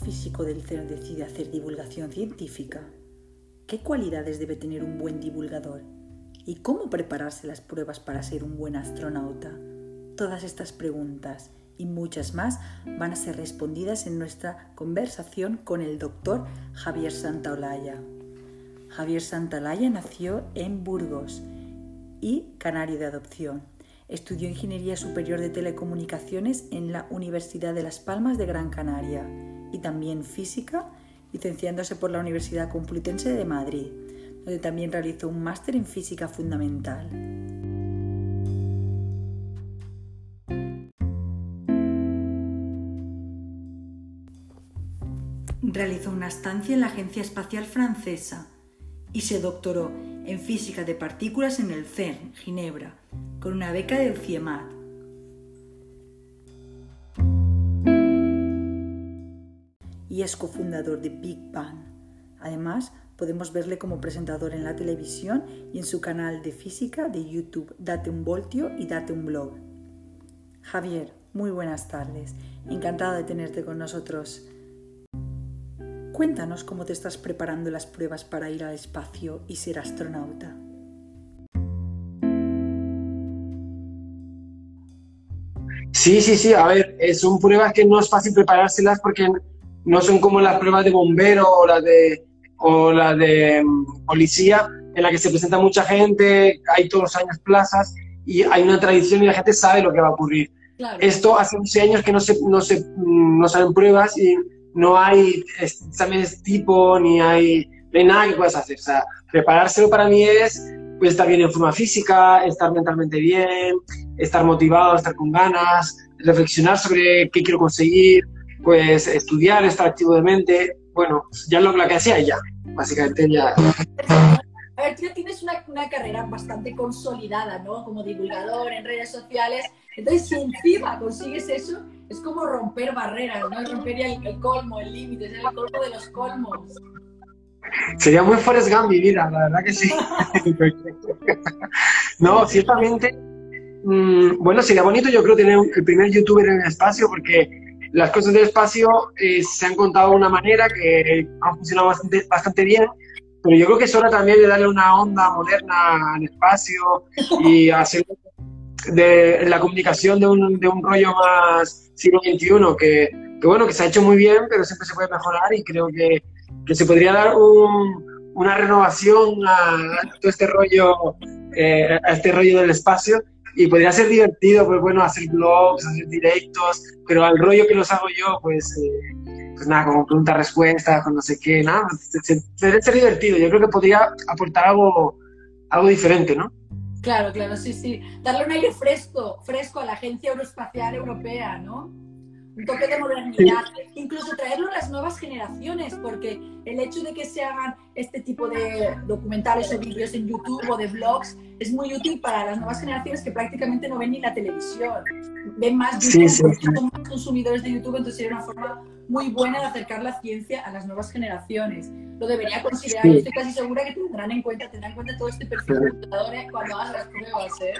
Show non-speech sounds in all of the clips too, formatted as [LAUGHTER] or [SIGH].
físico del CERN decide hacer divulgación científica? ¿Qué cualidades debe tener un buen divulgador? ¿Y cómo prepararse las pruebas para ser un buen astronauta? Todas estas preguntas y muchas más van a ser respondidas en nuestra conversación con el doctor Javier Santaolalla. Javier Santaolalla nació en Burgos y canario de adopción. Estudió Ingeniería Superior de Telecomunicaciones en la Universidad de Las Palmas de Gran Canaria y también Física, licenciándose por la Universidad Complutense de Madrid, donde también realizó un máster en Física Fundamental. Realizó una estancia en la Agencia Espacial Francesa y se doctoró en Física de Partículas en el CERN, Ginebra, con una beca del CIEMAT. Es cofundador de Big Bang. Además, podemos verle como presentador en la televisión y en su canal de física de YouTube Date un Voltio y Date un Blog. Javier, muy buenas tardes. Encantado de tenerte con nosotros. Cuéntanos cómo te estás preparando las pruebas para ir al espacio y ser astronauta. Sí, sí, sí, a ver, eh, son pruebas que no es fácil preparárselas porque no son como las pruebas de bombero o las de, o la de mm, policía, en la que se presenta mucha gente, hay todos los años plazas y hay una tradición y la gente sabe lo que va a ocurrir. Esto hace 11 años que no se, no se mm, no salen pruebas y no hay exámenes tipo, ni hay, no hay nada que puedas hacer. O sea, preparárselo para mí es pues, estar bien en forma física, estar mentalmente bien, estar motivado, estar con ganas, reflexionar sobre qué quiero conseguir, pues estudiar, estar activo de mente. Bueno, ya lo, que hacía ya, básicamente ya. A ver, tú ya tienes una, una, carrera bastante consolidada, ¿no? Como divulgador en redes sociales. Entonces, si encima consigues eso, es como romper barreras, ¿no? Romper el, el colmo, el límite, es el colmo de los colmos. Sería muy Forrest Gump mi vida, la verdad que sí. [LAUGHS] no, ciertamente, mmm, bueno, sería bonito yo creo tener el primer youtuber en el espacio porque las cosas del espacio eh, se han contado de una manera que han funcionado bastante, bastante bien, pero yo creo que es hora también de darle una onda moderna al espacio y [LAUGHS] hacer de la comunicación de un, de un rollo más siglo XXI que, que, bueno, que se ha hecho muy bien, pero siempre se puede mejorar y creo que, que se podría dar un, una renovación a, todo este rollo, eh, a este rollo del espacio y podría ser divertido, pues bueno, hacer blogs, hacer directos, pero al rollo que los hago yo, pues, eh, pues nada, como pregunta-respuesta, con no sé qué, nada, debería ser divertido. Yo creo que podría aportar algo, algo diferente, ¿no? Claro, claro, sí, sí. Darle un aire fresco, fresco a la Agencia Aeroespacial Europea, ¿no? Un toque de modernidad. Incluso traerlo a las nuevas generaciones, porque el hecho de que se hagan este tipo de documentales o vídeos en YouTube o de blogs es muy útil para las nuevas generaciones que prácticamente no ven ni la televisión. Ven más YouTube, son más consumidores de YouTube, entonces sería una forma muy buena de acercar la ciencia a las nuevas generaciones. Lo debería considerar, y estoy casi segura que tendrán en cuenta, tendrán en cuenta todo este perfil de cuando hagan las pruebas, ¿eh?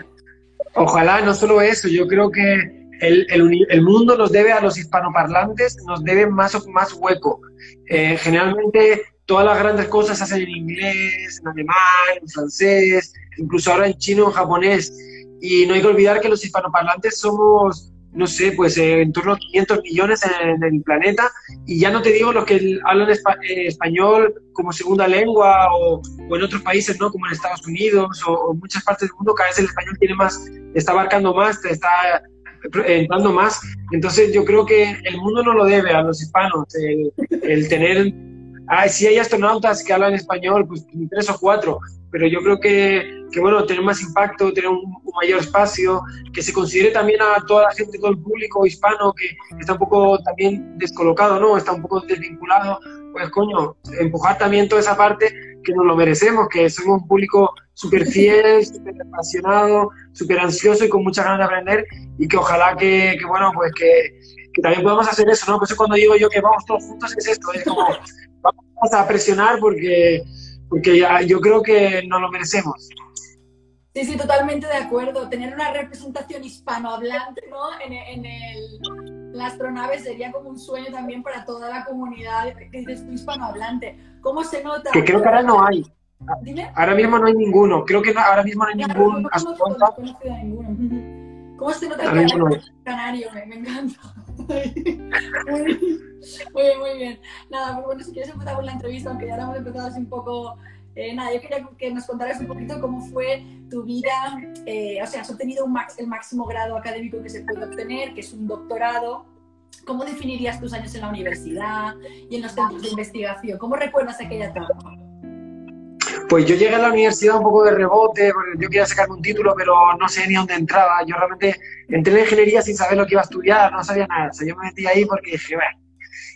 Ojalá, no solo eso, yo creo que el, el, el, mundo nos debe a los hispanoparlantes, nos debe más, más hueco. Eh, generalmente todas las grandes cosas se hacen en inglés, en alemán, en francés, incluso ahora en chino, en japonés. Y no hay que olvidar que los hispanoparlantes somos no sé, pues eh, en torno a 500 millones en, el planeta, y ya no te digo los que hablan eh, español como segunda lengua o, en otros países, ¿no? Como en Estados Unidos o, muchas partes del mundo, cada vez el español tiene más, está abarcando más, está entrando más. Entonces yo creo que el mundo no lo debe a los hispanos, el, el tener Ay, sí hay astronautas que hablan español, pues tres o cuatro, pero yo creo que, que bueno, tener más impacto, tener un, mayor espacio, que se considere también a toda la gente, todo el público hispano que está un poco también descolocado, ¿no? Está un poco desvinculado, pues coño, empujar también toda esa parte que nos lo merecemos, que somos un público súper fiel, súper apasionado, súper ansioso y con muchas ganas de aprender y que ojalá que, bueno, pues que, que también podamos hacer eso, ¿no? Por eso cuando digo yo que vamos todos juntos es esto, es como vamos a presionar porque, porque ya, yo creo que nos lo merecemos. Sí, sí, totalmente de acuerdo. Tener una representación hispanohablante ¿no? en, en, el, la astronave sería como un sueño también para toda la comunidad que dices tú hispanohablante. ¿Cómo se nota? Que creo que ahora no hay. ¿Dime? Ahora mismo no hay ninguno. Creo que ahora mismo no hay ningún astronauta. [LAUGHS] ¿Cómo se nota que no canario? Me, me encanta. [LAUGHS] muy, bien, muy bien. Nada, pues bueno, si quieres empezar con la entrevista, aunque ya la hemos empezado así un poco eh, nada, yo quería que nos contaras un poquito cómo fue tu vida, eh, o sea, has obtenido el máximo grado académico que se puede obtener, que es un doctorado. ¿Cómo definirías tus años en la universidad y en los centros de investigación? ¿Cómo recuerdas aquella etapa? Pues yo llegué a la universidad un poco de rebote, porque yo quería sacarme un título, pero no sé ni dónde entraba. Yo realmente entré en ingeniería sin saber lo que iba a estudiar, no sabía nada. O sea, yo me metí ahí porque dije, bueno,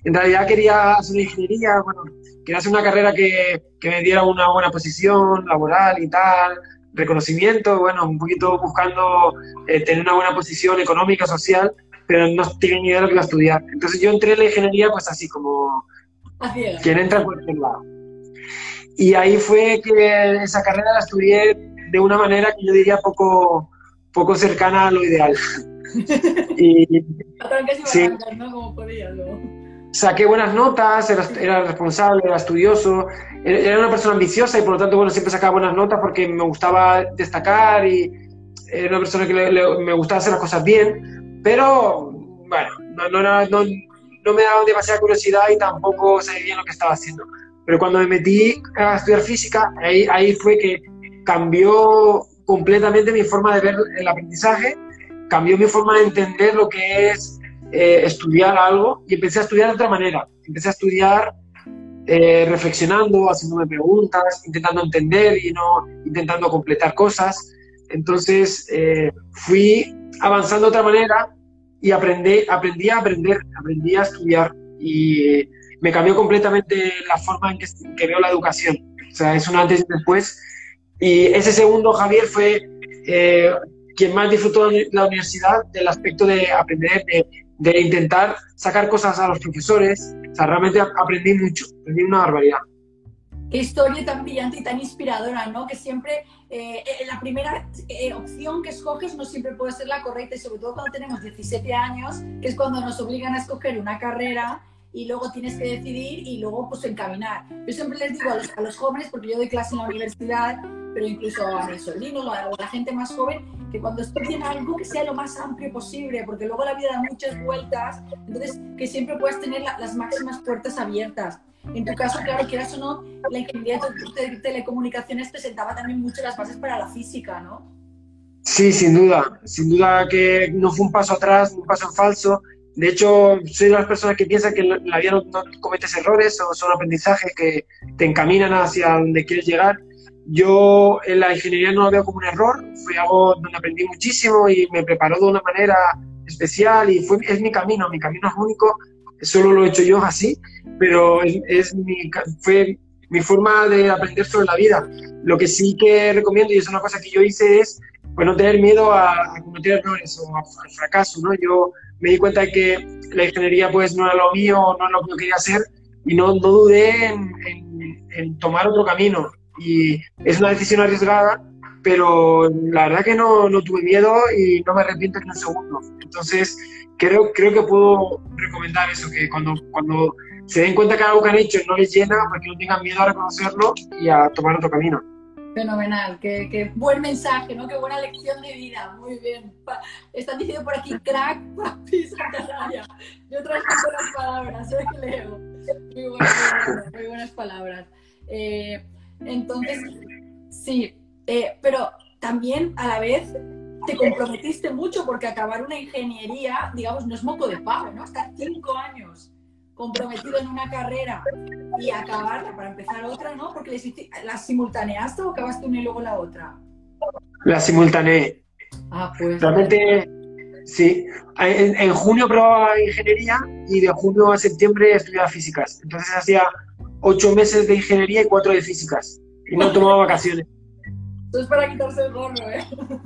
en realidad quería hacer ingeniería, bueno, quería hacer una carrera que, que, me diera una buena posición laboral y tal, reconocimiento, bueno, un poquito buscando eh, tener una buena posición económica, social, pero no tenía ni idea de lo que iba a estudiar. Entonces yo entré en la ingeniería pues así como quien entra en cualquier lado. Y ahí fue que esa carrera la estudié de una manera que yo diría poco, poco cercana a lo ideal. [LAUGHS] y, sí. ¿no? Como podía, ¿no? Saqué buenas notas, era, responsable, era estudioso, era una persona ambiciosa y por lo tanto, bueno, siempre sacaba buenas notas porque me gustaba destacar y era una persona que me gustaba hacer las cosas bien, pero bueno, no, no, no, no, me daba demasiada curiosidad y tampoco sabía bien lo que estaba haciendo. Pero cuando me metí a estudiar física, ahí, ahí fue que cambió completamente mi forma de ver el aprendizaje, cambió mi forma de entender lo que es eh, estudiar algo y empecé a estudiar de otra manera. Empecé a estudiar eh, reflexionando, haciéndome preguntas, intentando entender y no intentando completar cosas. Entonces eh, fui avanzando de otra manera y aprendí, aprendí a aprender, aprendí a estudiar y me cambió completamente la forma en que, que veo la educación. O sea, es un antes y después. Y ese segundo, Javier, fue quien más disfrutó la universidad del aspecto de aprender, de de intentar sacar cosas a los profesores. O sea, realmente aprendí mucho, aprendí una barbaridad. Qué historia tan brillante y tan inspiradora, ¿no? Que siempre eh, eh, la primera eh, opción que escoges no siempre puede ser la correcta y sobre todo cuando tenemos 17 años, que es cuando nos obligan a escoger una carrera y luego tienes que decidir y luego pues encaminar. Yo siempre les digo a los, a los jóvenes, porque yo doy clase en la universidad, pero incluso a mis sobrinos o a la gente más joven, que cuando estudien algo que sea lo más amplio posible, porque luego la vida da muchas vueltas, entonces que siempre puedas tener las máximas puertas abiertas. En tu caso, claro, quieras o no, la ingeniería de telecomunicaciones presentaba también mucho las bases para la física, ¿no? Sí, sin duda, sin duda que no fue un paso atrás, un paso falso. De hecho, soy de las personas que piensan que la vida no, no cometes errores, o son aprendizajes que te encaminan hacia donde quieres llegar yo en la ingeniería no lo veo como un error, fue algo donde aprendí muchísimo y me preparó de una manera especial y fue, es mi camino, mi camino es único, solo lo he hecho yo así, pero es, mi, fue mi forma de aprender sobre la vida. Lo que sí que recomiendo, y es una cosa que yo hice, es pues, no tener miedo a, cometer errores o al fracaso. ¿no? Yo me di cuenta de que la ingeniería pues, no era lo mío, no era lo que yo quería hacer y no, no dudé en, en tomar otro camino y es una decisión arriesgada, pero la verdad que no, no tuve miedo y no me arrepiento ni un segundo. Entonces, creo, creo que puedo recomendar eso, que cuando, cuando se den cuenta que algo que han hecho no les llena, porque no tengan miedo a reconocerlo y a tomar otro camino. Fenomenal, qué, qué, buen mensaje, ¿no? Qué buena lección de vida, muy bien. están diciendo por aquí, crack, papi, Santanaria. Yo transmito las palabras, soy Leo. Muy buenas, muy buenas palabras. Eh, entonces, sí, eh, pero también a la vez te comprometiste mucho porque acabar una ingeniería, digamos, no es moco de pavo, ¿no? Estar cinco años comprometido en una carrera y acabarla para empezar otra, ¿no? Porque ¿la simultaneaste o acabaste una y luego la otra? La simultaneé. Ah, pues. Realmente, sí. En, en, junio probaba ingeniería y de junio a septiembre estudiaba físicas. Entonces hacía ocho meses de ingeniería y cuatro de físicas. Y no tomaba vacaciones. Eso es para quitarse el gorro, ¿eh? [LAUGHS]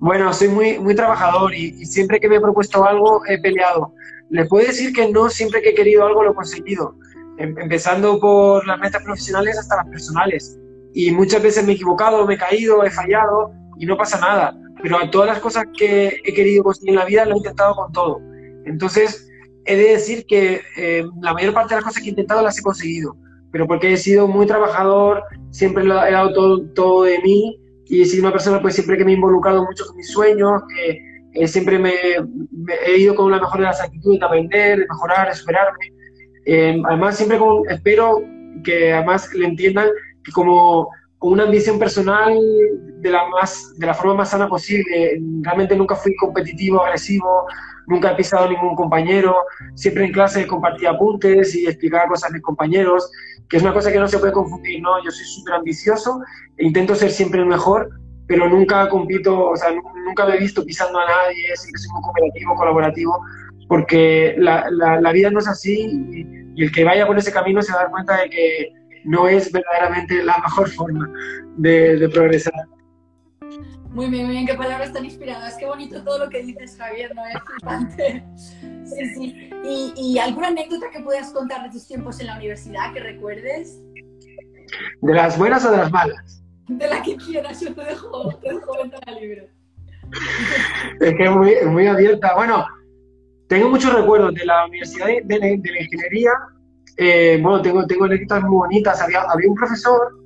Bueno, soy muy, muy trabajador y, siempre que me he propuesto algo he peleado. Le puedo decir que no siempre que he querido algo lo he conseguido, em, empezando por las metas profesionales hasta las personales. Y muchas veces me he equivocado, me he caído, he fallado y no pasa nada. Pero a todas las cosas que he querido conseguir en la vida lo he intentado con todo. Entonces, he de decir que eh, la mayor parte de las cosas que he intentado las he conseguido, pero porque he sido muy trabajador, siempre he dado todo, todo de mí y he sido una persona pues siempre que me he involucrado mucho con mis sueños, que eh, siempre me, he ido con la mejor de las actitudes de aprender, de mejorar, de superarme. Eh, además, siempre con, espero que además le entiendan que como con una ambición personal de la, más, de la forma más sana posible. Realmente nunca fui competitivo, agresivo, nunca he pisado a ningún compañero, siempre en clase compartía apuntes y explicaba cosas a mis compañeros, que es una cosa que no se puede confundir, ¿no? Yo soy súper ambicioso, e intento ser siempre el mejor, pero nunca compito, o sea, nunca me he visto pisando a nadie, siempre soy muy cooperativo, colaborativo, porque la, la, vida no es así y, el que vaya por ese camino se va a dar cuenta de que no es verdaderamente la mejor forma de, de progresar. Muy bien, muy bien, qué palabras tan inspiradas, qué bonito todo lo que dices, Javier, ¿no? Es flipante. Sí, sí. ¿Y, ¿Y, alguna anécdota que puedas contar de tus tiempos en la universidad que recuerdes? ¿De las buenas o de las malas? De la que quieras, yo te dejo, te dejo ventana libre. Es que es muy, muy abierta. Bueno, tengo muchos recuerdos de la Universidad de, de, de la Ingeniería. Eh, bueno, tengo, tengo anécdotas muy bonitas. Había, había un profesor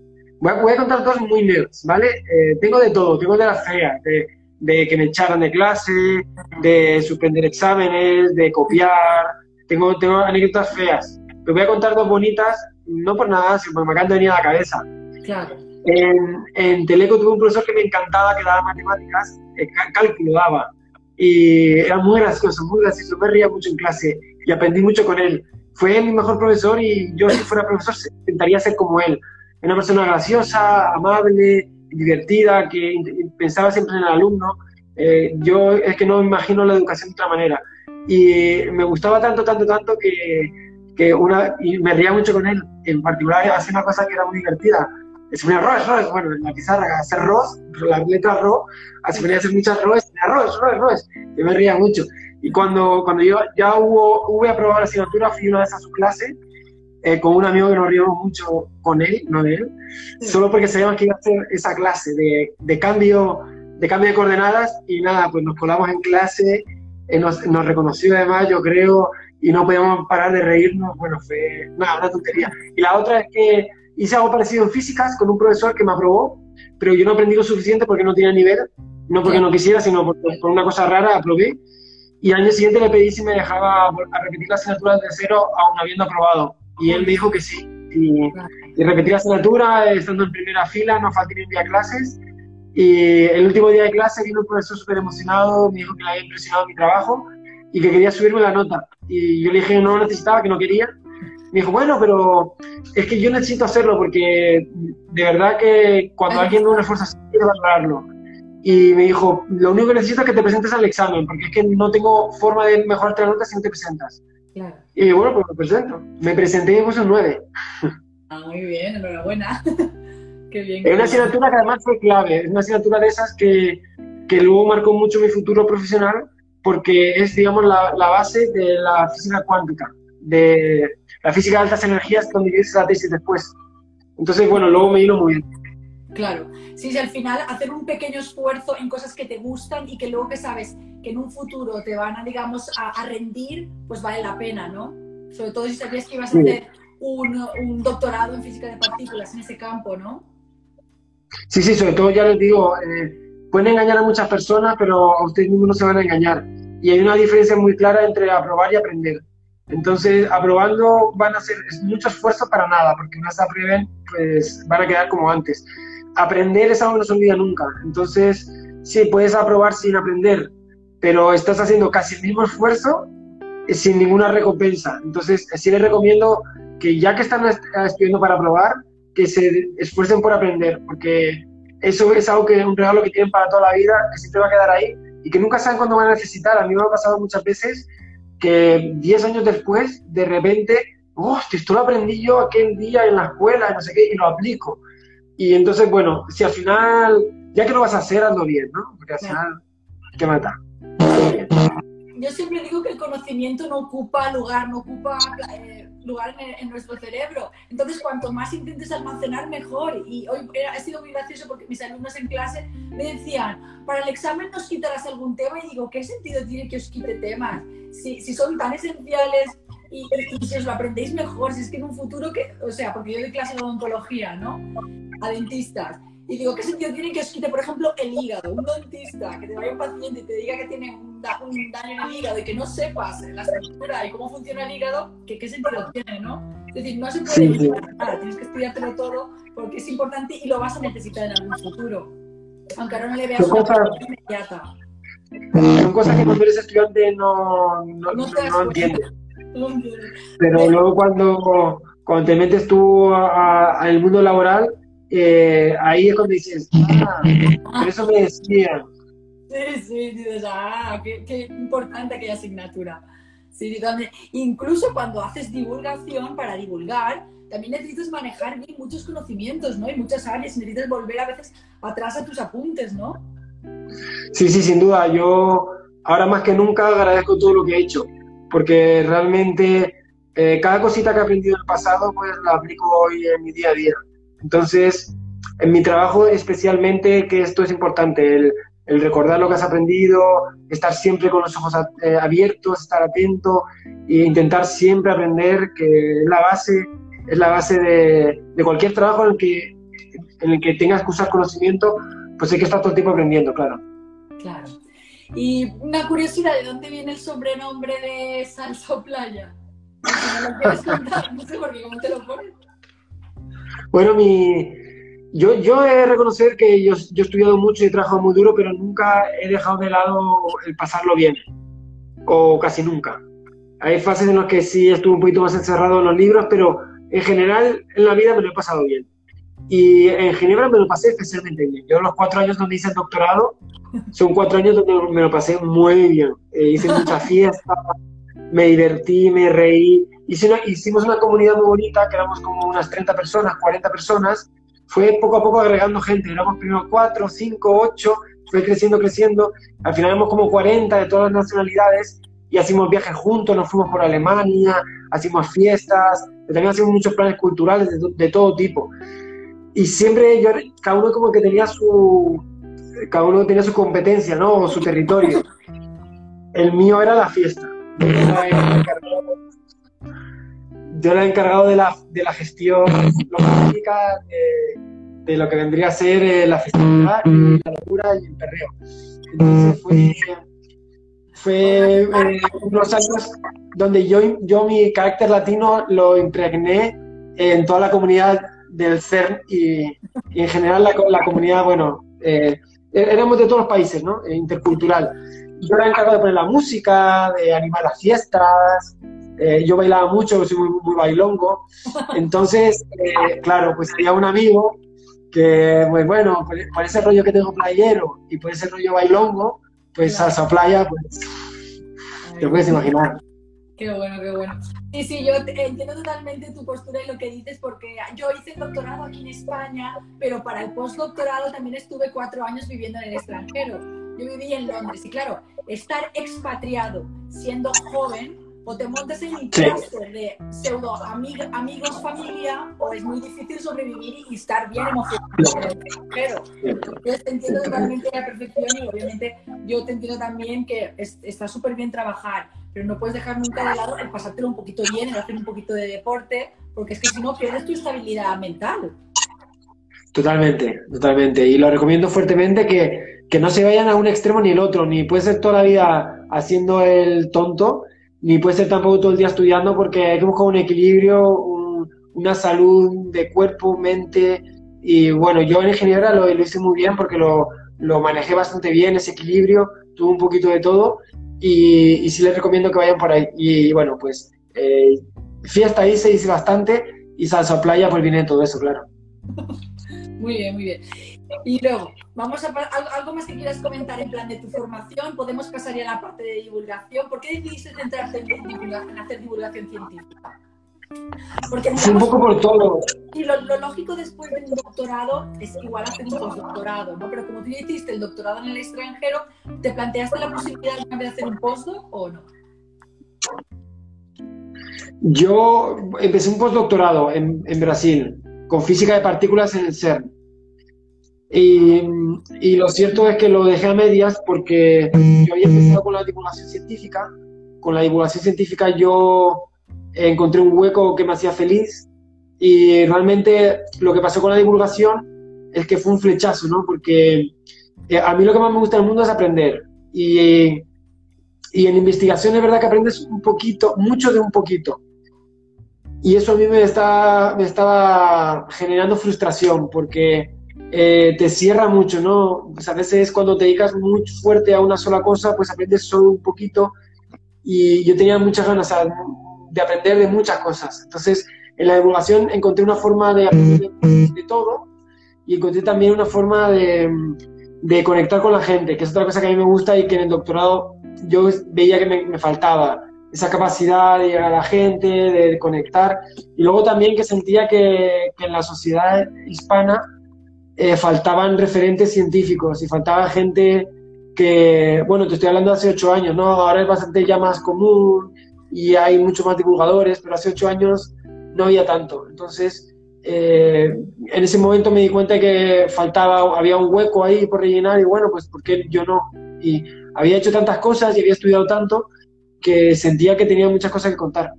Voy a, contar dos muy nerds, ¿vale? Eh, tengo de todo, tengo de las feas, de, que me echaran de clase, de suspender exámenes, de copiar, tengo, tengo anécdotas feas. Pero voy a contar dos bonitas, no por nada, sino porque me acaban de venir a la cabeza. Claro. En, en, Teleco tuve un profesor que me encantaba, que daba matemáticas, eh, cálculo daba. Y era muy gracioso, muy gracioso, me reía mucho en clase y aprendí mucho con él. Fue mi mejor profesor y yo si fuera profesor intentaría ser como él una persona graciosa, amable, divertida, que pensaba siempre en el alumno. Eh, yo es que no me imagino la educación de otra manera. Y me gustaba tanto, tanto, tanto que, que una, y me reía mucho con él. En particular, hacía una cosa que era muy divertida. Se ponía Roes, Roes, bueno, en la pizarra, hacer Ros, la letra Ro, se ponía a hacer muchas Roes, Roes, Roes, Roes. Y me reía mucho. Y cuando, cuando yo ya hubo, hubo aprobado la asignatura, fui una vez a su clase eh, con un amigo que nos rió mucho con él, no de él, solo porque sabíamos que iba a hacer esa clase de, de, cambio, de cambio de coordenadas y nada, pues nos colamos en clase, eh, nos, nos, reconoció además, yo creo, y no podíamos parar de reírnos, bueno, fue nada, una tontería. Y la otra es que hice algo parecido en físicas con un profesor que me aprobó, pero yo no aprendí lo suficiente porque no tenía nivel, no porque no quisiera, sino porque por una cosa rara aprobé. Y al año siguiente le pedí si me dejaba a repetir las asignaturas de cero aún habiendo aprobado y él me dijo que sí. Y, repetí la asignatura, estando en primera fila, no falté ni un día clases. Y el último día de clase vino un profesor súper emocionado, me dijo que le había impresionado mi trabajo y que quería subirme la nota. Y yo le dije que no lo necesitaba, que no quería. Me dijo, bueno, pero es que yo necesito hacerlo porque de verdad que cuando alguien no un esfuerzo así, quiere valorarlo. Y me dijo, lo único que necesito es que te presentes al examen, porque es que no tengo forma de mejorarte la nota si no te presentas. Y bueno, pues me presento. Me presenté y me puse un 9. [LAUGHS] Ah, muy bien, enhorabuena. [LAUGHS] qué bien. Es una asignatura que además fue clave. Es una asignatura de esas que, que luego marcó mucho mi futuro profesional porque es, digamos, la, la base de la física cuántica, de la física de altas energías, donde hice la tesis después. Entonces, bueno, luego me vino muy bien. Claro, sí, sí, al final hacer un pequeño esfuerzo en cosas que te gustan y que luego que sabes que en un futuro te van a, digamos, a, rendir, pues vale la pena, ¿no? Sobre todo si sabías que ibas a hacer un, doctorado en física de partículas en ese campo, ¿no? Sí, sí, sobre todo ya les digo, eh, pueden engañar a muchas personas, pero a ustedes mismos no se van a engañar. Y hay una diferencia muy clara entre aprobar y aprender. Entonces, aprobando van a hacer mucho esfuerzo para nada, porque una vez aprueben, pues van a quedar como antes aprender es algo que no se olvida nunca. Entonces, sí, puedes aprobar sin aprender, pero estás haciendo casi el mismo esfuerzo eh, sin ninguna recompensa. Entonces, sí les recomiendo que ya que están estudiando para aprobar, que se esfuercen por aprender, porque eso es algo que un regalo que tienen para toda la vida, que siempre va a quedar ahí y que nunca saben cuándo van a necesitar. A mí me ha pasado muchas veces que 10 años después, de repente, oh, esto lo aprendí yo aquel día en la escuela, no sé qué, y lo aplico. Y entonces, bueno, si al final, ya que lo vas a hacer, hazlo bien, ¿no? Porque al final que matar. Yo siempre digo que el conocimiento no ocupa lugar, no ocupa eh, lugar en, nuestro cerebro. Entonces, cuanto más intentes almacenar, mejor. Y hoy ha sido muy gracioso porque mis alumnos en clase me decían, para el examen nos quitarás algún tema y digo, ¿qué sentido tiene que os quite temas? Si, si son tan esenciales y, si os lo aprendéis mejor, si es que en un futuro que, o sea, porque yo doy clase de odontología, ¿no? A dentistas. Y digo, ¿qué sentido tiene que os quite, por ejemplo, el hígado? Un dentista que te vaya un paciente y te diga que tiene un, daño en el hígado y que no sepas la estructura y cómo funciona el hígado, ¿qué, qué sentido tiene, no? Es decir, no se puede sí, nada, tienes que estudiártelo todo porque es importante y lo vas a necesitar en algún futuro. Aunque ahora no le veas una inmediata. Son cosas que cuando eres estudiante no, no, no, no entiendes. Pero luego cuando, cuando te metes tú al mundo laboral, eh, ahí es cuando dices, ah, por eso me decían. Sí, sí, dices, ah, qué, qué importante aquella asignatura. Sí, donde, incluso cuando haces divulgación para divulgar, también necesitas manejar bien muchos conocimientos, ¿no? Y muchas áreas, necesitas volver a veces atrás a tus apuntes, ¿no? Sí, sí, sin duda. Yo ahora más que nunca agradezco todo lo que he hecho, porque realmente eh, cada cosita que he aprendido en el pasado, pues la aplico hoy en mi día a día. Entonces, en mi trabajo especialmente, que esto es importante, el, recordar lo que has aprendido, estar siempre con los ojos eh, abiertos, estar atento e intentar siempre aprender, que es la base, es la base de, cualquier trabajo en el, que, en el que tengas que usar conocimiento, pues hay que estar todo el tiempo aprendiendo, claro. Claro. Y una curiosidad, ¿de dónde viene el sobrenombre de Salsa Playa? Si quieres contar, no sé por qué, ¿cómo te lo pones? Bueno, mi, yo, yo he de reconocer que yo, yo, he estudiado mucho y he trabajado muy duro, pero nunca he dejado de lado el pasarlo bien, o casi nunca. Hay fases en las que sí estuve un poquito más encerrado en los libros, pero en general en la vida me lo he pasado bien. Y en Ginebra me lo pasé especialmente bien. Yo los cuatro años donde hice el doctorado, son cuatro años donde me lo pasé muy bien. Eh, hice mucha [LAUGHS] fiesta, me divertí, me reí, hicimos una comunidad muy bonita, que éramos como unas 30 personas, 40 personas, fue poco a poco agregando gente, éramos primero 4, 5, 8, fue creciendo, creciendo, al final éramos como 40 de todas las nacionalidades. Y hacíamos viajes juntos, nos fuimos por Alemania, hacíamos fiestas, también hacíamos muchos planes culturales de, todo tipo. Y siempre yo, cada uno como que tenía su, cada uno tenía su competencia, ¿no? O su territorio. El mío era la fiesta yo era encargado de la, de la gestión logística de, lo que vendría a ser eh, la festividad y la locura y el perreo. Entonces fue, fue eh, unos años donde yo, yo mi carácter latino lo impregné en toda la comunidad del CERN y, en general la, la comunidad, bueno, eh, éramos de todos los países, ¿no? intercultural. Yo era encargado de poner la música, de animar las fiestas, eh, yo bailaba mucho, soy muy, muy bailongo. Entonces, eh, claro, pues había un amigo que, pues bueno, por, ese rollo que tengo playero y por ese rollo bailongo, pues a salsa playa, pues te puedes imaginar. Qué bueno, qué bueno. Sí, sí, yo entiendo totalmente tu postura y lo que dices, porque yo hice el doctorado aquí en España, pero para el postdoctorado también estuve cuatro años viviendo en el extranjero. Yo viví en Londres y claro, estar expatriado siendo joven o te montas en un clúster de pseudo amigos, familia, o es muy difícil sobrevivir y estar bien emocionalmente. Pero yo te entiendo totalmente a la perfección y obviamente yo te entiendo también que está súper bien trabajar, pero no puedes dejar nunca de lado el pasártelo un poquito bien, el hacer un poquito de deporte, porque es que si no pierdes tu estabilidad mental. Totalmente, totalmente. Y lo recomiendo fuertemente que, que no se vayan a un extremo ni el otro, ni puedes ser toda la vida haciendo el tonto, ni puede ser tampoco todo el día estudiando porque hay que buscar un equilibrio, una salud de cuerpo, mente. Y bueno, yo en lo, lo hice muy bien porque lo, lo, manejé bastante bien, ese equilibrio, tuve un poquito de todo y, y sí les recomiendo que vayan por ahí. Y bueno, pues eh, fiesta ahí se dice bastante y salsa playa, pues viene todo eso, claro. [LAUGHS] Muy bien, muy bien. Y luego, vamos a algo más que quieras comentar en plan de tu formación. Podemos pasar ya a la parte de divulgación. ¿Por qué decidiste centrarte en, hacer divulgación científica? Porque un poco por todo. Y lo, lógico después del doctorado es igual hacer un postdoctorado, ¿no? Pero como tú hiciste el doctorado en el extranjero, ¿te planteaste la posibilidad de hacer un postdoc o no? Yo empecé un postdoctorado en, en Brasil con física de partículas en el CERN. Y, y, lo cierto es que lo dejé a medias porque yo había empezado con la divulgación científica. Con la divulgación científica yo encontré un hueco que me hacía feliz y realmente lo que pasó con la divulgación es que fue un flechazo, ¿no? Porque eh, a mí lo que más me gusta del mundo es aprender. Y, y en investigación es verdad que aprendes un poquito, mucho de un poquito. Y eso a mí me, está, me estaba generando frustración porque eh, te cierra mucho, ¿no? Pues a veces cuando te dedicas muy fuerte a una sola cosa, pues aprendes solo un poquito. Y yo tenía muchas ganas de aprender de muchas cosas. Entonces, en la divulgación encontré una forma de aprender de todo y encontré también una forma de, de, conectar con la gente, que es otra cosa que a mí me gusta y que en el doctorado yo veía que me, faltaba, esa capacidad de llegar a la gente, de conectar, y luego también que sentía que, en la sociedad hispana eh, faltaban referentes científicos y faltaba gente que, bueno, te estoy hablando hace ocho años, ¿no? Ahora es bastante ya más común y hay muchos más divulgadores, pero hace ocho años no había tanto. Entonces, eh, en ese momento me di cuenta que faltaba, había un hueco ahí por rellenar y bueno, pues ¿por qué yo no? Y había hecho tantas cosas y había estudiado tanto que sentía que tenía muchas cosas que contar.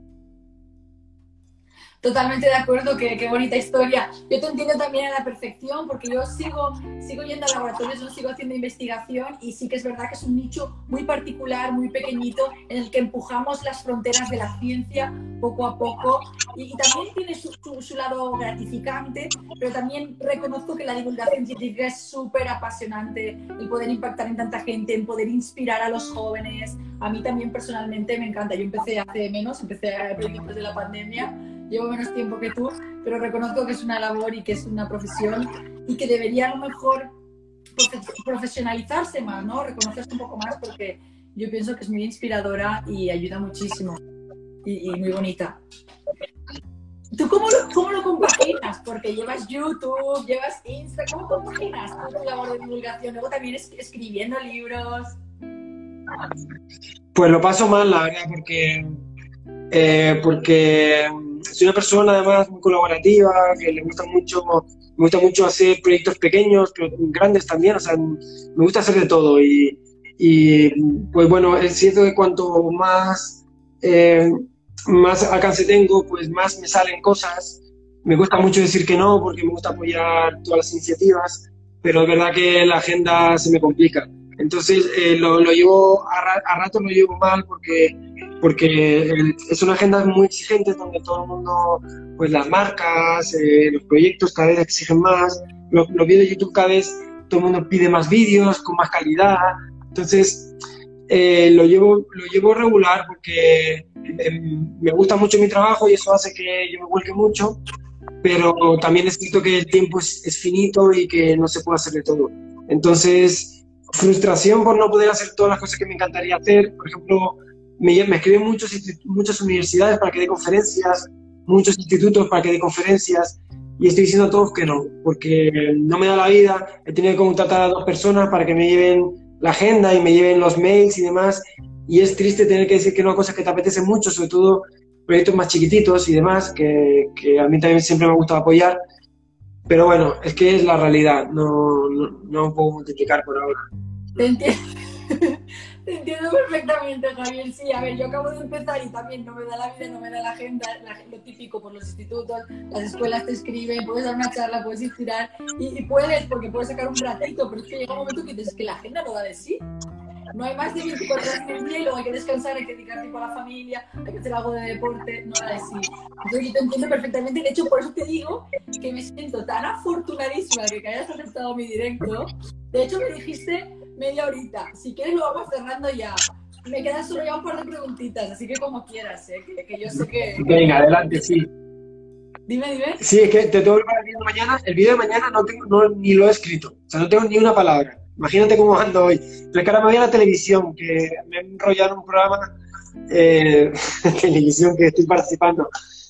Totalmente de acuerdo, qué, bonita historia. Yo te entiendo también a la perfección porque yo sigo, sigo yendo a laboratorios, yo sigo haciendo investigación y sí que es verdad que es un nicho muy particular, muy pequeñito, en el que empujamos las fronteras de la ciencia poco a poco y, y también tiene su, su, su, lado gratificante, pero también reconozco que la divulgación científica es súper apasionante, el poder impactar en tanta gente, en poder inspirar a los jóvenes. A mí también personalmente me encanta. Yo empecé hace menos, empecé a principios de la pandemia llevo menos tiempo que tú, pero reconozco que es una labor y que es una profesión y que debería a lo mejor profesionalizarse más, ¿no? Reconocerse un poco más porque yo pienso que es muy inspiradora y ayuda muchísimo y, y muy bonita. ¿Tú cómo lo, cómo lo, compaginas? Porque llevas YouTube, llevas Insta, ¿cómo compaginas tu labor de divulgación? Luego también es, escribiendo libros. Pues lo paso mal, la verdad, porque, eh, porque soy una persona además muy colaborativa, que le gusta mucho, me gusta mucho hacer proyectos pequeños, pero grandes también, o sea, me gusta hacer de todo y, y pues bueno, es cierto que cuanto más, eh, más alcance tengo, pues más me salen cosas. Me gusta mucho decir que no, porque me gusta apoyar todas las iniciativas, pero es verdad que la agenda se me complica. Entonces, eh, lo, lo, llevo, a, a rato lo llevo mal porque porque es una agenda muy exigente donde todo el mundo, pues las marcas, eh, los proyectos cada vez exigen más, los, los, vídeos de YouTube cada vez todo el mundo pide más vídeos con más calidad, entonces eh, lo, llevo, lo llevo regular porque eh, me gusta mucho mi trabajo y eso hace que yo me vuelque mucho, pero también es cierto que el tiempo es, es finito y que no se puede hacer de todo. Entonces, frustración por no poder hacer todas las cosas que me encantaría hacer, por ejemplo, me, me escriben muchos, muchas universidades para que dé conferencias, muchos institutos para que dé conferencias, y estoy diciendo a todos que no, porque no me da la vida, he tenido que contratar a dos personas para que me lleven la agenda y me lleven los mails y demás, y es triste tener que decir que no a cosas que te apetecen mucho, sobre todo proyectos más chiquititos y demás, que, que a mí también siempre me ha gustado apoyar, pero bueno, es que es la realidad, no, no, no puedo multiplicar por ahora. Te entiendo. Te entiendo perfectamente, Javier. Sí, a ver, yo acabo de empezar y también no me da la vida, no me da la agenda, la, lo típico por los institutos, las escuelas te escriben, puedes dar una charla, puedes inspirar y, y, puedes, porque puedes sacar un ratito, pero es que llega un momento que dices que la agenda no da de sí. No hay más de 24 horas en el luego hay que descansar, hay que dedicar tiempo a la familia, hay que hacer algo de deporte, no da de sí. Entonces yo te entiendo perfectamente, de hecho por eso te digo que me siento tan afortunadísima de que hayas aceptado mi directo. De hecho me dijiste media horita. Si quieres lo vamos cerrando ya. Me quedan solo ya un par de preguntitas, así que como quieras, ¿eh? que, que yo sé que... Venga, adelante, sí. Dime, dime. Sí, es que te tengo que preparar el vídeo de mañana. El vídeo de mañana no tengo, no, ni lo he escrito. O sea, no tengo ni una palabra. Imagínate cómo ando hoy. Pero que ahora me voy a la televisión, que me he enrollado en un programa eh, de [LAUGHS] televisión que estoy participando.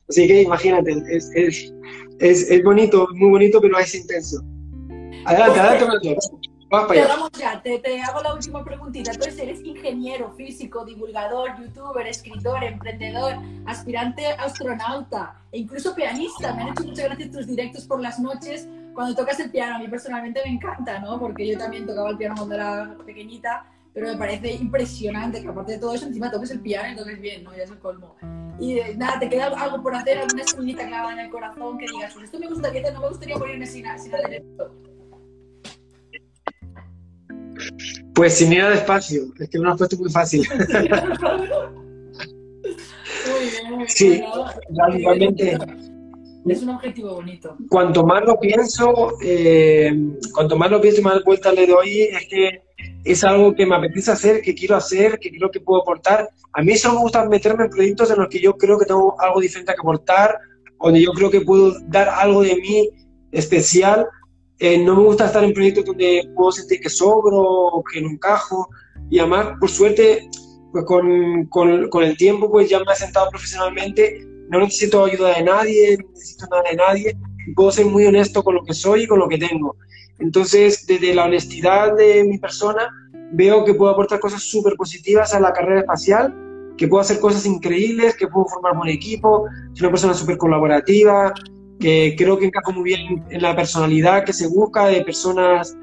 Así que imagínate, es, es, es, es bonito, muy bonito, pero es intenso. Adelante, adelante, adelante. Vamos ya, te, te, hago la última preguntita. Entonces, eres ingeniero, físico, divulgador, youtuber, escritor, emprendedor, aspirante astronauta e incluso pianista. Me han hecho muchas gracias tus directos por las noches cuando tocas el piano. A mí personalmente me encanta, ¿no? Porque yo también tocaba el piano cuando era pequeñita, pero me parece impresionante que aparte de todo eso encima toques el piano y toques bien, ¿no? Ya es el colmo. Y eh, nada, ¿te queda algo por hacer? ¿Alguna espinita clavada en el corazón que digas, pues esto me gustaría, no me gustaría morirme sin, sin hacer esto? Pues sin ir despacio, es que me lo has puesto muy fácil. [LAUGHS] [LAUGHS] sí, realmente. Es un objetivo bonito. Cuanto más lo pienso, eh, cuanto más lo pienso y más vueltas le doy, es que es algo que me apetece hacer, que quiero hacer, que creo que puedo aportar. A mí solo me gusta meterme en proyectos en los que yo creo que tengo algo diferente que aportar, donde yo creo que puedo dar algo de mí especial eh, no me gusta estar en proyectos donde puedo sentir que sobro que no encajo. Y además, por suerte, pues con, con, el tiempo, pues ya me he sentado profesionalmente. No necesito ayuda de nadie, no necesito nada de nadie. Puedo ser muy honesto con lo que soy y con lo que tengo. Entonces, desde la honestidad de mi persona, veo que puedo aportar cosas súper positivas a la carrera espacial, que puedo hacer cosas increíbles, que puedo formar un equipo, soy una persona súper colaborativa, que creo que encaja muy bien en la personalidad que se busca de personas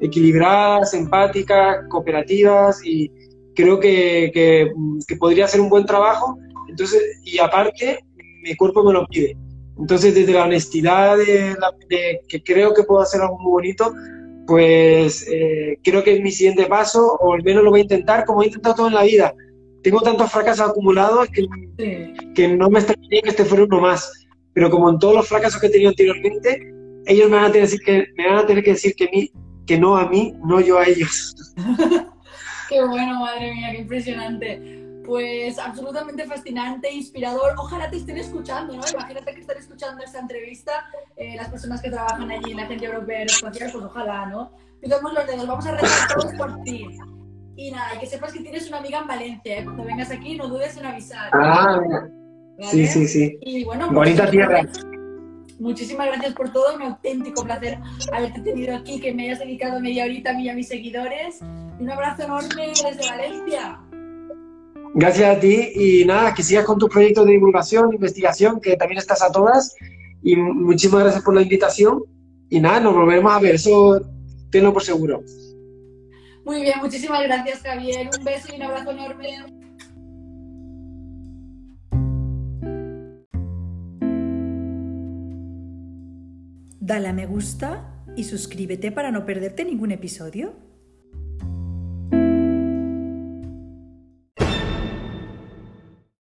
equilibradas, empáticas, cooperativas y creo que, que, podría hacer un buen trabajo. Entonces, y aparte, mi cuerpo me lo pide. Entonces, desde la honestidad de, que creo que puedo hacer algo muy bonito, pues eh, creo que es mi siguiente paso, o al menos lo voy a intentar, como he intentado todo en la vida. Tengo tantos fracasos acumulados que, que no me extrañaría que este fuera uno más pero como en todos los fracasos que he tenido anteriormente, ellos me van a tener que decir que, me van a tener que, decir que, mí, que no a mí, no yo a ellos. [LAUGHS] qué bueno, madre mía, qué impresionante. Pues absolutamente fascinante, inspirador. Ojalá te estén escuchando, ¿no? Imagínate que están escuchando esta entrevista eh, las personas que trabajan allí en la Agencia Europea Aeroespacial, pues ojalá, ¿no? Pidamos los dedos, vamos a rezar todos por ti. Y nada, y que sepas que tienes una amiga en Valencia, ¿eh? Cuando vengas aquí, no dudes en avisar. Ah, Sí, sí, sí. Y bueno, pues, Bonita tierra. Muchísimas gracias por todo, un auténtico placer haberte tenido aquí, que me hayas dedicado media horita a mí y a mis seguidores. un abrazo enorme desde Valencia. Gracias a ti y nada, que sigas con tus proyectos de divulgación, investigación, que también estás a todas. Y muchísimas gracias por la invitación. Y nada, nos volveremos a ver, eso tenlo por seguro. Muy bien, muchísimas gracias Javier. Un beso y un abrazo enorme. Dale a me gusta y suscríbete para no perderte ningún episodio.